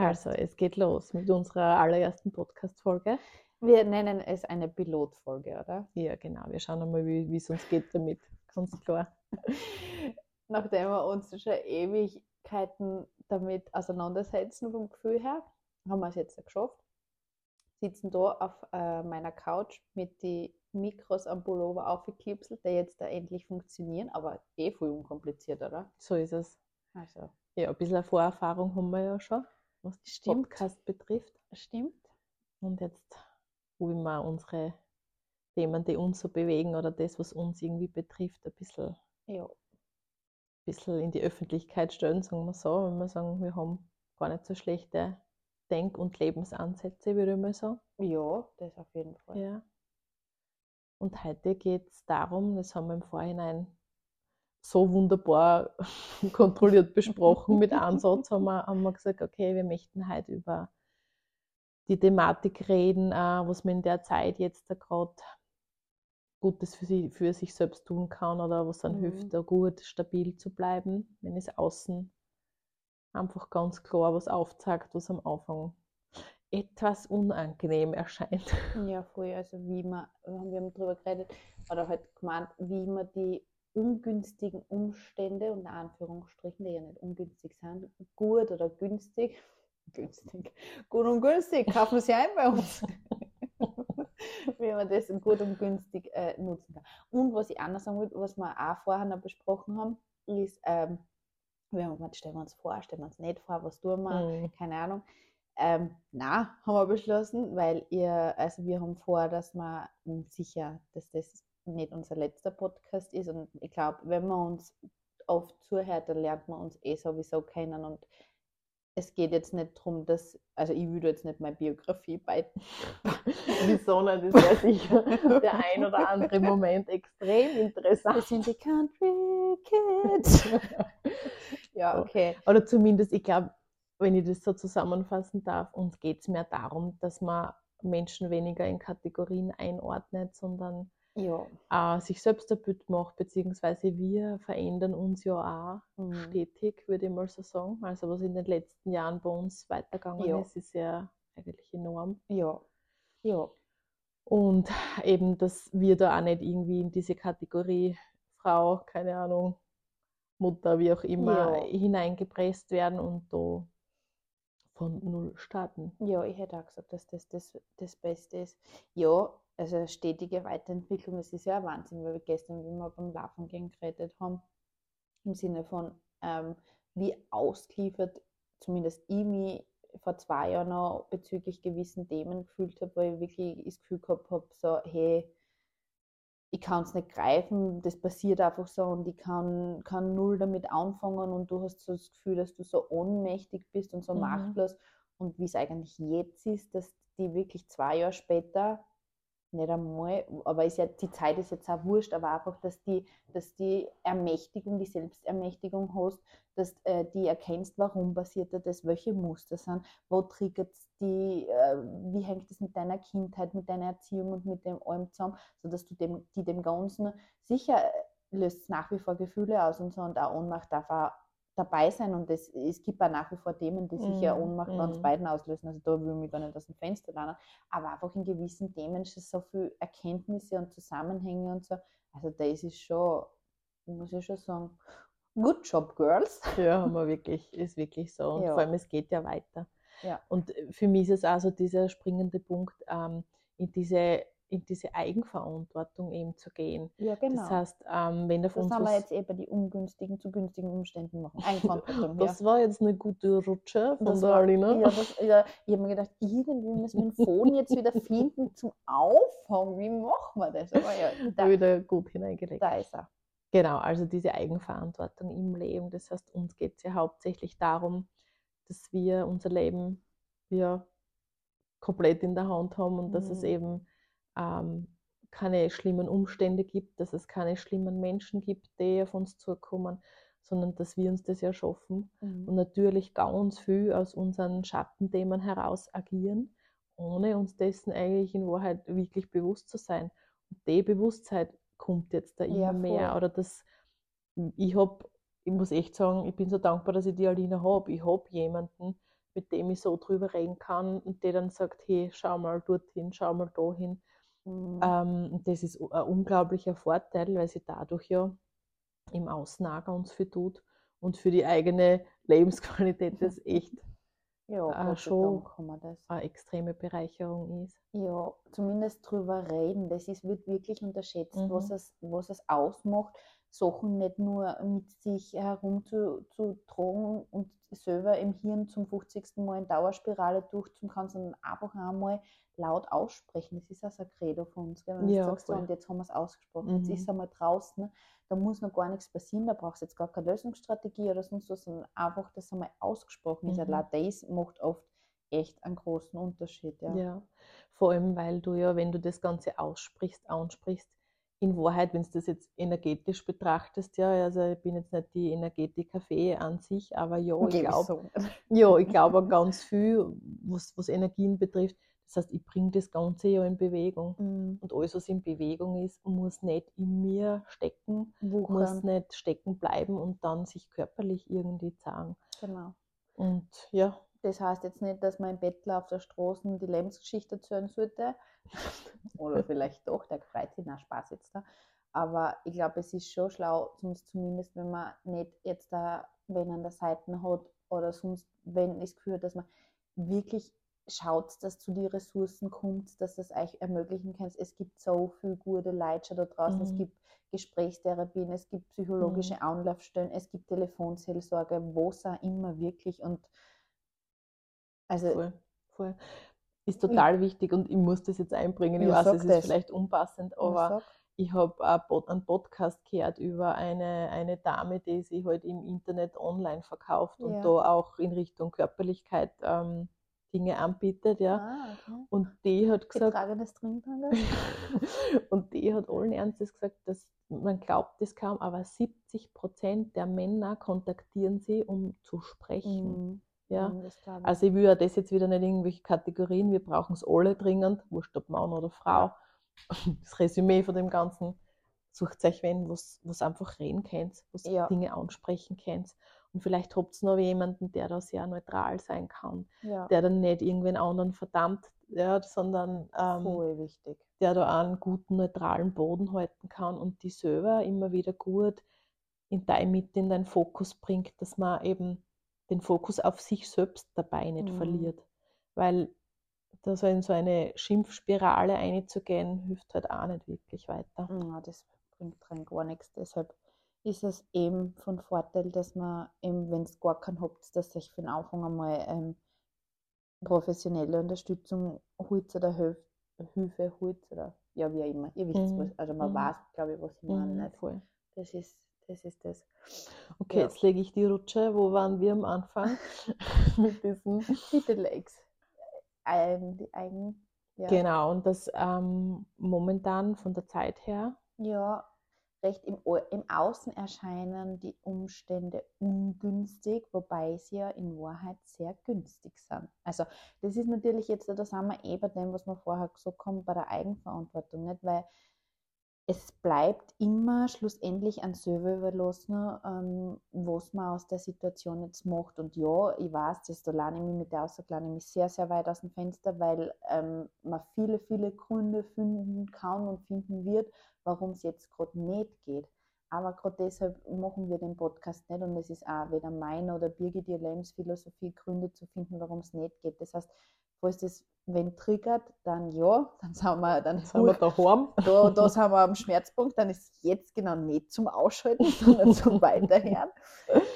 Also, es geht los mit unserer allerersten Podcast-Folge. Wir nennen es eine Pilotfolge, oder? Ja, genau. Wir schauen einmal, wie es uns geht damit. Ganz klar. Nachdem wir uns schon Ewigkeiten damit auseinandersetzen, vom Gefühl her, haben wir es jetzt geschafft. Sitzen da auf äh, meiner Couch mit den Mikros am Pullover aufgeklipselt, die jetzt da endlich funktionieren, aber eh voll unkompliziert, oder? So ist es. Also. Ja, ein bisschen Vorerfahrung haben wir ja schon, was die Stimmt. Podcast betrifft. Stimmt. Und jetzt wollen wir unsere Themen, die uns so bewegen oder das, was uns irgendwie betrifft, ein bisschen, Ja. ein bisschen in die Öffentlichkeit stellen, sagen wir so. Wenn wir sagen, wir haben gar nicht so schlechte Denk- und Lebensansätze, würde ich mal sagen. Ja, das auf jeden Fall. Ja. Und heute geht es darum, das haben wir im Vorhinein so wunderbar kontrolliert besprochen mit Ansatz, haben wir, haben wir gesagt, okay, wir möchten heute über die Thematik reden, äh, was man in der Zeit jetzt da gerade Gutes für, sie, für sich selbst tun kann oder was dann Mhm. hilft, da gut stabil zu bleiben, wenn es außen einfach ganz klar was aufzeigt, was am Anfang etwas unangenehm erscheint. Ja, voll. Also wie man, wir haben darüber geredet, oder halt gemeint, wie man die ungünstigen Umstände, unter Anführungsstrichen, die ja nicht ungünstig sind, gut oder günstig, günstig, gut und günstig, kaufen Sie ein bei uns. wie man das gut und günstig äh, nutzen kann. Und was ich auch noch sagen will, was wir auch vorher noch besprochen haben, ist, ähm, wir haben gemeint, stellen wir uns vor, stellen wir uns nicht vor, was tun wir, Mhm. keine Ahnung. Ähm, na, haben wir beschlossen, weil ihr, also wir haben vor, dass wir sicher, dass das nicht unser letzter Podcast ist. Und ich glaube, wenn man uns oft zuhört, dann lernt man uns eh sowieso kennen. Und es geht jetzt nicht darum, dass, also ich würde jetzt nicht meine Biografie bei. Wieso nicht? Das wäre sicher der ein oder andere Moment extrem Wir interessant. sind die Country Kids. ja, okay. Oder zumindest, ich glaube, wenn ich das so zusammenfassen darf, uns geht es mehr darum, dass man Menschen weniger in Kategorien einordnet, sondern Ja. äh, sich selbst ein Bild macht, beziehungsweise wir verändern uns ja auch Mhm. stetig, würde ich mal so sagen. Also was in den letzten Jahren bei uns weitergegangen Ja. ist, ist ja eigentlich enorm. Ja. Ja. Und eben, dass wir da auch nicht irgendwie in diese Kategorie Frau, keine Ahnung, Mutter, wie auch immer, Ja. hineingepresst werden und da von null starten. Ja, ich hätte auch gesagt, dass das das, das Beste ist. Ja, also stetige Weiterentwicklung, das ist ja ein Wahnsinn, weil wir gestern, wie wir beim Laufen gehen geredet haben, im Sinne von, ähm, wie ausgeliefert, zumindest ich mich vor zwei Jahren noch bezüglich gewissen Themen gefühlt habe, weil ich wirklich das Gefühl gehabt habe, so, hey, ich kann es nicht greifen, das passiert einfach so und ich kann, kann null damit anfangen und du hast so das Gefühl, dass du so ohnmächtig bist und so Mhm. machtlos und wie es eigentlich jetzt ist, dass die wirklich zwei Jahre später, nicht einmal, aber ist ja, die Zeit ist jetzt auch wurscht, aber einfach, dass die, dass die Ermächtigung, die Selbstermächtigung hast, dass äh, die erkennst, warum passiert das, welche Muster sind, wo triggert die, äh, wie hängt das mit deiner Kindheit, mit deiner Erziehung und mit dem allem zusammen, sodass du dem, die dem Ganzen sicher äh, löst es nach wie vor Gefühle aus und so und auch Ohnmacht darf auch dabei sein und es, es gibt auch nach wie vor Themen, die sicher Mhm, Ohnmacht bei uns mhm. beiden auslösen, also da will ich mich gar nicht aus dem Fenster lernen, aber einfach in gewissen Themen ist es so viel Erkenntnisse und Zusammenhänge und so, also das ist schon, muss ich schon sagen, good job, girls. Ja, haben wir wirklich, ist wirklich so. Und Ja. vor allem, es geht ja weiter. Ja. Und für mich ist es also dieser springende Punkt, ähm, in, diese, in diese Eigenverantwortung eben zu gehen. Ja, genau. Das heißt, ähm, wenn da von das haben wir jetzt bei die ungünstigen zu günstigen Umständen machen. Eigenverantwortung, ja. Das war jetzt eine gute Rutsche von Das der war- Alina. Ja, das, ja, ich habe mir gedacht, irgendwie müssen wir den Phone jetzt wieder finden zum Auffangen. Wie machen wir das? Aber ja, Da wieder gut hineingelegt. da ist er. Genau, also diese Eigenverantwortung im Leben. Das heißt, uns geht es ja hauptsächlich darum, dass wir unser Leben ja komplett in der Hand haben und dass es Mhm. eben ähm, keine schlimmen Umstände gibt, dass es keine schlimmen Menschen gibt, die auf uns zukommen, sondern dass wir uns das ja schaffen und natürlich ganz viel aus unseren Schattenthemen heraus agieren, ohne uns dessen eigentlich in Wahrheit wirklich bewusst zu sein. Und die Bewusstheit kommt jetzt da immer Ja, mehr. Oder das, ich habe, ich muss echt sagen, ich bin so dankbar, dass ich die Alina habe. Ich habe jemanden, mit dem ich so drüber reden kann und der dann sagt, hey, schau mal dorthin, schau mal dahin. Mhm. Ähm, das ist ein unglaublicher Vorteil, weil sie dadurch ja im Außen auch ganz viel tut und für die eigene Lebensqualität das echt ja, äh, schon eine extreme Bereicherung ist. Ja, zumindest drüber reden. Das ist, wird wirklich unterschätzt, Mhm. was, es, was es ausmacht, Sachen nicht nur mit sich herumzutragen und selber im Hirn zum 50. Mal in Dauerspirale durchzukommen sondern einfach einmal laut aussprechen. Das ist also ein Credo von uns. Wenn Ja, du sagst, so, und jetzt haben wir es ausgesprochen, jetzt Mhm. ist es einmal draußen, da muss noch gar nichts passieren, da brauchst du jetzt gar keine Lösungsstrategie oder sonst was, sondern einfach, dass einmal ausgesprochen ist. Mhm. Allein das macht oft echt einen großen Unterschied. Ja. Ja. vor allem, weil du ja, wenn du das Ganze aussprichst, ansprichst, in Wahrheit, wenn du das jetzt energetisch betrachtest, ja, also ich bin jetzt nicht die Energetiker-Fee an sich, aber ja, ich glaube, so. ja, ich glaube an ganz viel, was, was Energien betrifft. Das heißt, ich bringe das Ganze ja in Bewegung. Mhm. Und alles, was in Bewegung ist, muss nicht in mir stecken, muss Wuchern. nicht stecken bleiben und dann sich körperlich irgendwie zeigen. Genau. Und ja, Das heißt jetzt nicht, dass man im Bettler auf der Straße die Lebensgeschichte erzählen sollte. Oder vielleicht doch, der freut sich, na Spaß jetzt da. Aber ich glaube, es ist schon schlau, sonst zumindest, wenn man nicht jetzt da, wenn an der Seite hat oder sonst, wenn Gefühl hat, dass man wirklich schaut, dass zu die Ressourcen kommt, dass das euch ermöglichen kann. Es gibt so viele gute Leute da draußen. Es Mhm. gibt Gesprächstherapien, es gibt psychologische Anlaufstellen, es gibt Telefonseelsorge, was auch immer wirklich. Und also voll, voll. Ist total wichtig und ich muss das jetzt einbringen. Ich weiß, es ist das. vielleicht unpassend, aber ich habe einen Podcast gehört über eine, eine Dame, die sich halt im Internet online verkauft und Ja. da auch in Richtung Körperlichkeit ähm, Dinge anbietet, ja. Ah, okay. Und die hat gesagt, Getragenes Trinktangas? und die hat allen Ernstes gesagt, dass man glaubt es kaum, aber 70 Prozent der Männer kontaktieren sie, um zu sprechen. Mhm. Ja. Ich. Also ich will ja das jetzt wieder nicht in irgendwelche Kategorien, wir brauchen es alle dringend, wurscht ob Mann oder Frau. Das Resümee von dem Ganzen, sucht euch wen, was was einfach reden könnt, was Ja. Dinge ansprechen könnt. Und vielleicht habt ihr noch jemanden, der da sehr neutral sein kann, ja, der dann nicht irgendwen anderen verdammt, ja, sondern ähm, voll wichtig. der da einen guten, neutralen Boden halten kann und die selber immer wieder gut in dein, mit in deinen Fokus bringt, dass man eben den Fokus auf sich selbst dabei nicht Mhm. verliert. Weil da so in so eine Schimpfspirale einzugehen, hilft halt auch nicht wirklich weiter. Ja, das bringt rein gar nichts. Deshalb ist es eben von Vorteil, dass man eben, wenn es gar keinen habt, dass sich für den Anfang einmal ähm, professionelle Unterstützung holt oder Hilf Hilfe holt oder ja, wie auch immer. Ihr wisst Mhm. was, also man Mhm. weiß, glaube ich, was ich meine. Mhm, Nicht? voll. Das ist das. Ist das. Okay, Ja. jetzt lege ich die Rutsche. Wo waren wir am Anfang? mit diesem Bitte Legs. Ein, die Eigen, ja. Genau, und das ähm, momentan von der Zeit her Ja, recht im, im Außen erscheinen die Umstände ungünstig, wobei sie ja in Wahrheit sehr günstig sind. Also das ist natürlich jetzt, da sind wir eh bei dem, was wir vorher gesagt haben, bei der Eigenverantwortung, nicht? Weil es bleibt immer schlussendlich an selber überlassen, ähm, was man aus der Situation jetzt macht. Und ja, ich weiß, das da lerne ich mich mit der Aussage lerne ich mich sehr, sehr weit aus dem Fenster, weil ähm, man viele, viele Gründe finden kann und finden wird, warum es jetzt gerade nicht geht. Aber gerade deshalb machen wir den Podcast nicht und es ist auch weder meine oder Birgit ihre Lebensphilosophie, Gründe zu finden, warum es nicht geht. Das heißt, falls das wenn triggert, dann ja, dann sind wir, dann sind wir daheim. da, da sind wir am Schmerzpunkt, dann ist jetzt genau nicht zum Ausschalten, sondern zum Weiterhören.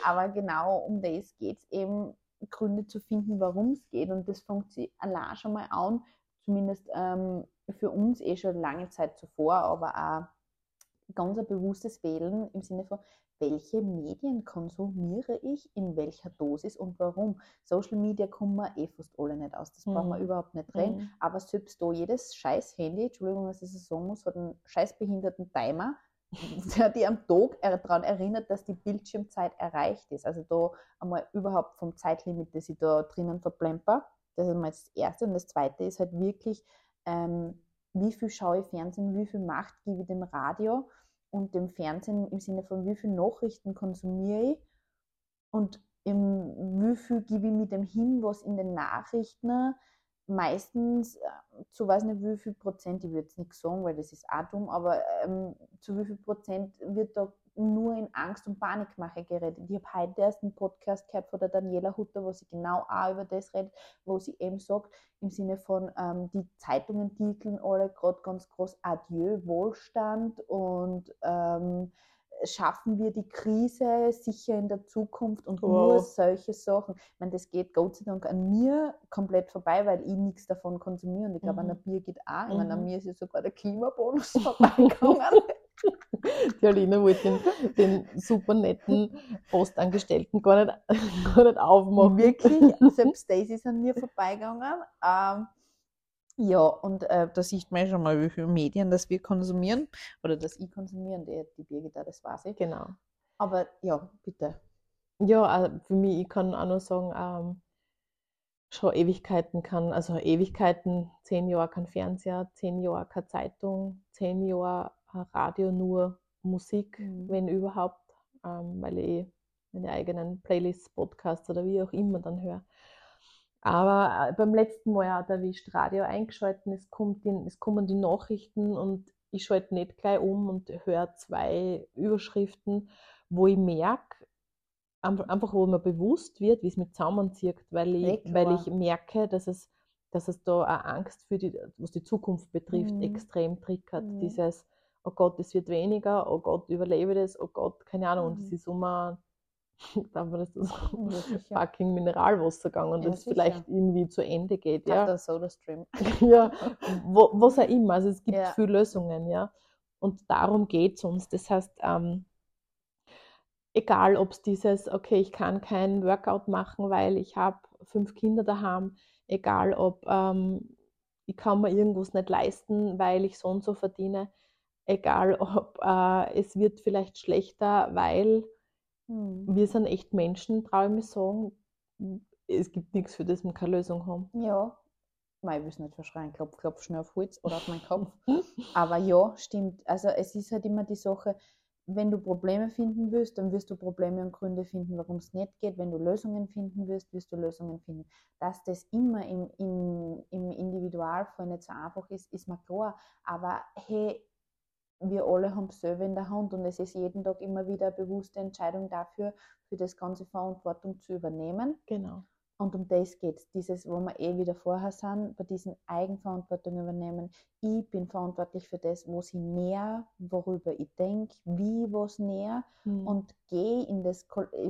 Aber genau um das geht es eben, Gründe zu finden, warum es geht. Und das fängt sich allein schon mal an, zumindest ähm, für uns eh schon lange Zeit zuvor, aber auch ganz ein bewusstes Wählen im Sinne von, welche Medien konsumiere ich, in welcher Dosis und warum. Social Media kommen wir eh fast alle nicht aus, das brauchen wir Mhm. überhaupt nicht reden. Mhm. Aber selbst da, jedes scheiß Handy, Entschuldigung, was ich so sagen muss, hat einen scheiß behinderten Timer, der die am Tag daran erinnert, dass die Bildschirmzeit erreicht ist. Also da einmal überhaupt vom Zeitlimit, das ich da drinnen verplemper. Das ist mal das Erste. Und das Zweite ist halt wirklich, ähm, wie viel schaue ich Fernsehen, wie viel Macht gebe ich dem Radio und dem Fernsehen im Sinne von, wie viel Nachrichten konsumiere ich? Und im, wie viel gebe ich mit dem hin, was in den Nachrichten meistens äh, zu weiß nicht wie viel Prozent, ich würde es nicht sagen, weil das ist auch dumm, aber ähm, zu wie viel Prozent wird da nur in Angst und Panikmache geredet. Ich habe heute erst einen Podcast gehört von der Daniela Hutter, wo sie genau auch über das redet, wo sie eben sagt, im Sinne von ähm, die Zeitungen titeln alle gerade ganz groß Adieu, Wohlstand und ähm, schaffen wir die Krise sicher in der Zukunft und wow. nur solche Sachen. Ich meine, das geht Gott sei Dank an mir komplett vorbei, weil ich nichts davon konsumiere und ich glaube, mhm. an der Bier geht auch. Ich meine, an mhm. mir ist ja sogar der Klimabonus vorbeigegangen. Die Alina wollte den, den, super netten Postangestellten gar nicht, gar nicht aufmachen. Wirklich, selbst das ist an mir vorbeigegangen. Ähm, ja, und äh, da sieht man schon mal, wie viele Medien das wir konsumieren oder das ich konsumieren, die, die Birgit, das weiß ich. Genau. Aber ja, bitte. Ja, also für mich, ich kann auch nur sagen, ähm, schon Ewigkeiten kann, also Ewigkeiten, zehn Jahre kein Fernseher, zehn Jahre keine Zeitung, zehn Jahre Radio nur Musik, mhm. wenn überhaupt, ähm, weil ich meine eigenen Playlists, Podcasts oder wie auch immer dann höre. Aber äh, beim letzten Mal hat erwischt Radio eingeschalten, es, kommt in, es kommen die Nachrichten und ich schalte nicht gleich um und höre zwei Überschriften, wo ich merke, einfach wo mir bewusst wird, wie es mit zusammenzieht, weil ich, weil ich merke, dass es, dass es da eine Angst für die, was die Zukunft betrifft, mhm. extrem triggert. Mhm. Dieses, oh Gott, es wird weniger, oh Gott, überlebe das, oh Gott, keine Ahnung. Mhm. Und es ist immer darf man das ja, fucking Mineralwasser gegangen und ja, das vielleicht irgendwie zu Ende geht. Ja, der Soda-Stream. ja, wo, was auch immer. Also es gibt ja. viele Lösungen, ja. Und darum geht es uns. Das heißt, ähm, egal ob es dieses, okay, ich kann kein Workout machen, weil ich habe fünf Kinder daheim, egal ob ähm, ich kann mir irgendwas nicht leisten, weil ich so und so verdiene, egal ob äh, es wird vielleicht schlechter, weil hm. Wir sind echt Menschen, traue ich mir sagen. Es gibt nichts, für das wir keine Lösung haben. Ja, ich will es nicht verschreien, klopf, klopf schnell auf Holz oder auf meinen Kopf. Aber ja, stimmt. Also es ist halt immer die Sache, wenn du Probleme finden willst, dann wirst du Probleme und Gründe finden, warum es nicht geht. Wenn du Lösungen finden wirst, wirst du Lösungen finden. Dass das immer im, im, im Individualfall nicht so einfach ist, ist mir klar. Aber hey, wir alle haben es selber in der Hand und es ist jeden Tag immer wieder eine bewusste Entscheidung dafür, für das ganze Verantwortung zu übernehmen. Genau. Und um das geht es, dieses, wo wir eh wieder vorher sind, bei diesen Eigenverantwortung übernehmen. Ich bin verantwortlich für das, was ich näher, worüber ich denke, wie was näher mhm. und gehe in das,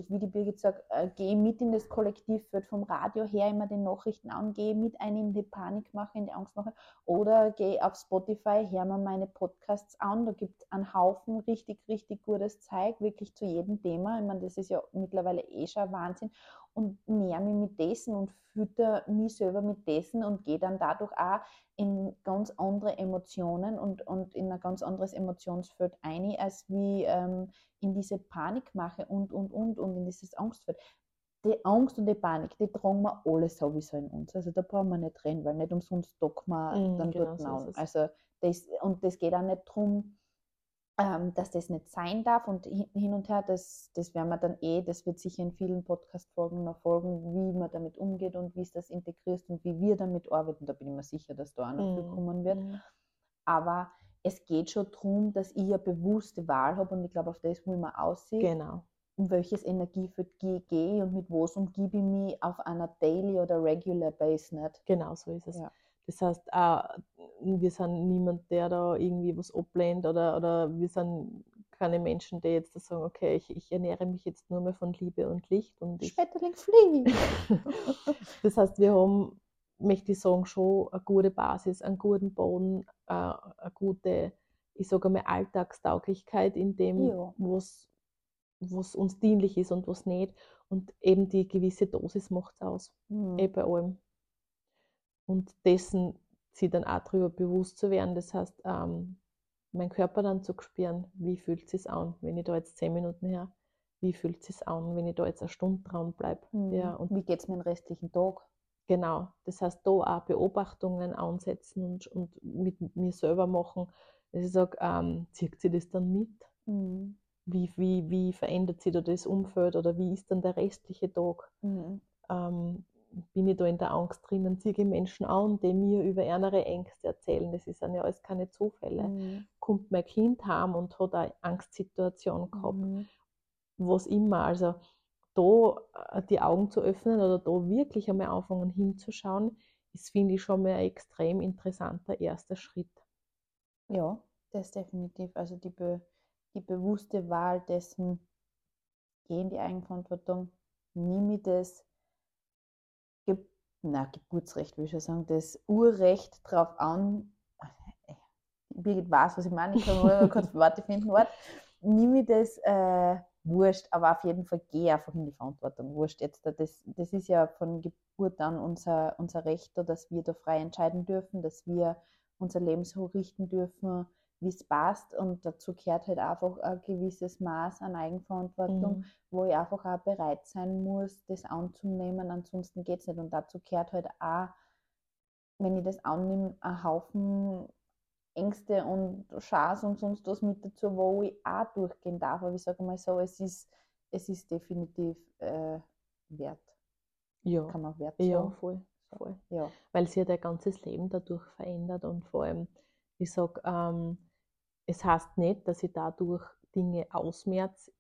wie die Birgit sagt, äh, gehe mit in das Kollektiv, wird vom Radio her immer die Nachrichten an, gehe mit ein in die Panikmache, in die Angstmache oder gehe auf Spotify, höre mir meine Podcasts an, da gibt es einen Haufen richtig, richtig gutes Zeug, wirklich zu jedem Thema. Ich meine, das ist ja mittlerweile eh schon Wahnsinn und näher mich mit dessen und fütter mich selber mit dessen und gehe dann dadurch auch in ganz andere Emotionen und, und in ein ganz anderes Emotionsfeld ein, als wie ähm, in diese Panikmache und, und, und, und in dieses Angstfeld. Die Angst und die Panik, die tragen wir alle sowieso in uns. Also da brauchen wir nicht reden, weil nicht umsonst docken wir mm, dann genau dort so Also das, und das geht auch nicht darum, ähm, dass das nicht sein darf und hin und her, das, das werden wir dann eh, das wird sicher in vielen Podcast-Folgen noch folgen, wie man damit umgeht und wie es das integriert und wie wir damit arbeiten. Da bin ich mir sicher, dass da auch noch viel mhm. kommen wird. Mhm. Aber es geht schon darum, dass ich eine bewusste Wahl habe und ich glaube, auf das muss man aussehen. Genau. Um welches Energiefeld gehe ich und mit was umgebe ich mich auf einer daily oder regular Base nicht. Genau, so ist es. Ja. Das heißt, äh, wir sind niemand, der da irgendwie was ablehnt oder, oder wir sind keine Menschen, die jetzt sagen, okay, ich, ich ernähre mich jetzt nur mehr von Liebe und Licht. Und Schmetterling fliegen. das heißt, wir haben, möchte ich sagen, schon eine gute Basis, einen guten Boden, äh, eine gute, ich sage mal, Alltagstauglichkeit in dem, ja. was was uns dienlich ist und was nicht. Und eben die gewisse Dosis macht es aus. Mhm. Eh bei allem und dessen sie dann auch darüber bewusst zu werden. Das heißt, ähm, meinen Körper dann zu spüren, wie fühlt es sich an, wenn ich da jetzt zehn Minuten her, wie fühlt es sich an, wenn ich da jetzt eine Stunde dran bleibe. Mhm. Ja, und wie geht es mir den restlichen Tag? Genau, das heißt, da auch Beobachtungen ansetzen und, und mit mir selber machen. Dass ich sage, ähm, zieht sie das dann mit? Mhm. wie, wie, wie verändert sich da das Umfeld oder wie ist dann der restliche Tag? Mhm. Ähm, bin ich da in der Angst drinnen, ziehe ich Menschen an, die mir über ihre Ängste erzählen. Das sind ja alles keine Zufälle. Mhm. Kommt mein Kind heim und hat eine Angstsituation gehabt, Mhm. was immer. Also da äh, die Augen zu öffnen oder da wirklich einmal anfangen hinzuschauen, ist, finde ich, schon mal ein extrem interessanter erster Schritt. Ja, das definitiv. Also die, be die bewusste Wahl dessen, geh in die Eigenverantwortung, nehme ich das na, Geburtsrecht, würde ich schon sagen, das Urrecht drauf an. Birgit weiß, was ich meine, ich kann nur kurz Worte finden. Wort. Nimm ich das äh, wurscht, aber auf jeden Fall geh einfach in die Verantwortung. Wurscht jetzt. Das, das ist ja von Geburt an unser, unser Recht, dass wir da frei entscheiden dürfen, dass wir unser Leben so richten dürfen, wie es passt. Und dazu gehört halt einfach ein gewisses Maß an Eigenverantwortung, Mhm. wo ich einfach auch bereit sein muss, das anzunehmen. Ansonsten geht es nicht. Und dazu gehört halt auch, wenn ich das annehme, ein Haufen Ängste und Schas und sonst was mit dazu, wo ich auch durchgehen darf. Aber ich sage mal so, es ist, es ist definitiv äh, wert. Ja, Kann man wert ja, sagen. voll, voll. Ja. Weil sich ja dein ganzes Leben dadurch verändert und vor allem, ich sage, ähm, es heißt nicht, dass ich dadurch Dinge ausmerze,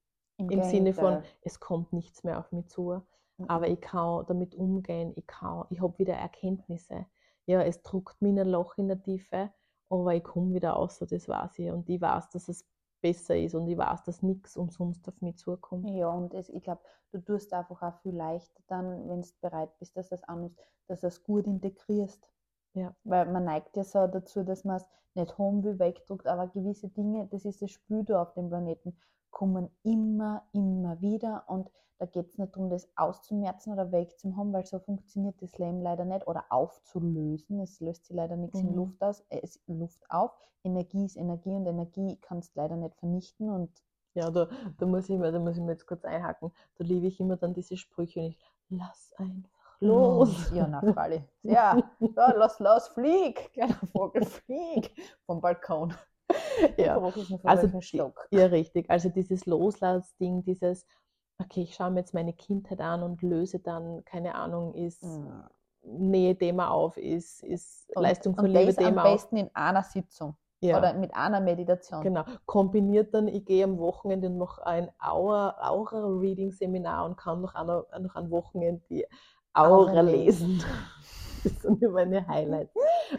im Sinne von, es kommt nichts mehr auf mich zu, Mhm. aber ich kann damit umgehen, ich kann, ich habe wieder Erkenntnisse. Ja, es druckt mir in ein Loch in der Tiefe, aber ich komme wieder raus, das weiß ich. Und ich weiß, dass es besser ist und ich weiß, dass nichts umsonst auf mich zukommt. Ja, und es, ich glaube, du tust einfach auch viel leichter dann, wenn du bereit bist, dass das annimmst, dass du es gut integrierst. Ja. Weil man neigt ja so dazu, dass man es nicht haben will, wegdruckt, aber gewisse Dinge, das ist das Spiel da auf dem Planeten, kommen immer, immer wieder und da geht es nicht darum, das auszumerzen oder wegzuhaben, weil so funktioniert das Leben leider nicht oder aufzulösen. Es löst sich leider nichts in Mhm. Luft aus, äh, es Luft auf. Energie ist Energie und Energie kannst leider nicht vernichten und Ja, da, da, muss ich mir, da muss ich mir jetzt kurz einhaken. Da liebe ich immer dann diese Sprüche nicht. Lass einfach los. Ja, na, Fralli. Ja, ja, lass los, flieg, kleiner Vogel, flieg vom Balkon. Ja. Also Stock. Ja, richtig. Also dieses Loslassding, dieses, okay, ich schaue mir jetzt meine Kindheit an und löse dann, keine Ahnung, ist Mhm. Nähe-Thema auf, ist, ist Und- Leistung von am Liebe-Thema auf. besten in einer Sitzung Ja, oder mit einer Meditation. genau. Kombiniert dann, ich gehe am Wochenende und mache ein Aura- Aura-Reading-Seminar und kann noch, einer, noch am Wochenende die Aura, lesen. Das sind ja meine Highlights.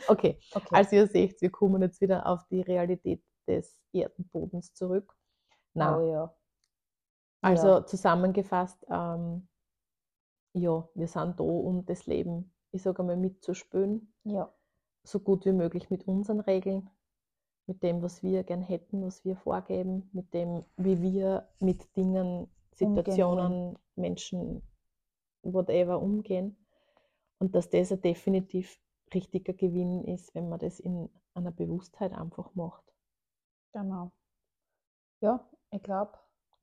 Okay, Okay. Also ihr seht, wir kommen jetzt wieder auf die Realität des Erdenbodens zurück. Na, oh, ja. also ja. zusammengefasst, ähm, ja, wir sind da, um das Leben, ich sage einmal, mitzuspülen, ja, so gut wie möglich mit unseren Regeln, mit dem, was wir gern hätten, was wir vorgeben, mit dem, wie wir mit Dingen, Situationen, Menschen, whatever umgehen. Und dass das ein definitiv richtiger Gewinn ist, wenn man das in einer Bewusstheit einfach macht. genau. Ja, ich glaube,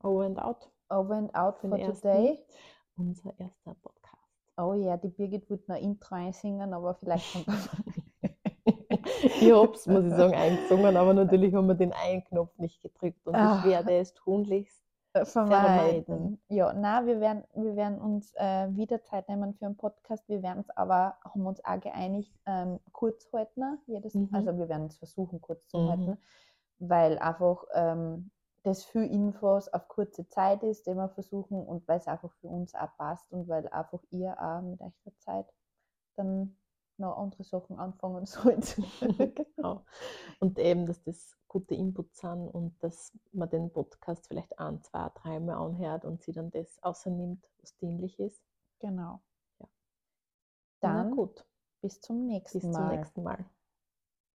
Over and out, over and out Für for ersten. today. unser erster Podcast. Oh ja, die Birgit wird noch Intro einsingen, aber vielleicht kommt ich hab's, muss ich sagen, eingesungen, aber natürlich haben wir den Ein-Knopf nicht gedrückt und Ah. ich werde es tunlichst. Äh, Vermeiden. vermeiden. Ja, na, wir werden, wir werden uns äh, wieder Zeit nehmen für einen Podcast. Wir werden es aber, haben uns auch geeinigt, ähm, kurz halten. Jedes, Mhm. Also wir werden es versuchen, kurz zu Mhm. halten, weil einfach ähm, das viel Infos auf kurze Zeit ist, die wir versuchen und weil es einfach für uns auch passt und weil einfach ihr auch mit eurer Zeit dann noch andere Sachen anfangen sollt. genau. Und eben, dass das gute Inputs sind und dass man den Podcast vielleicht ein, zwei, dreimal anhört und sie dann das außernimmt, was dienlich ist. genau. Ja. Dann Na gut, bis zum nächsten bis Mal. zum nächsten Mal.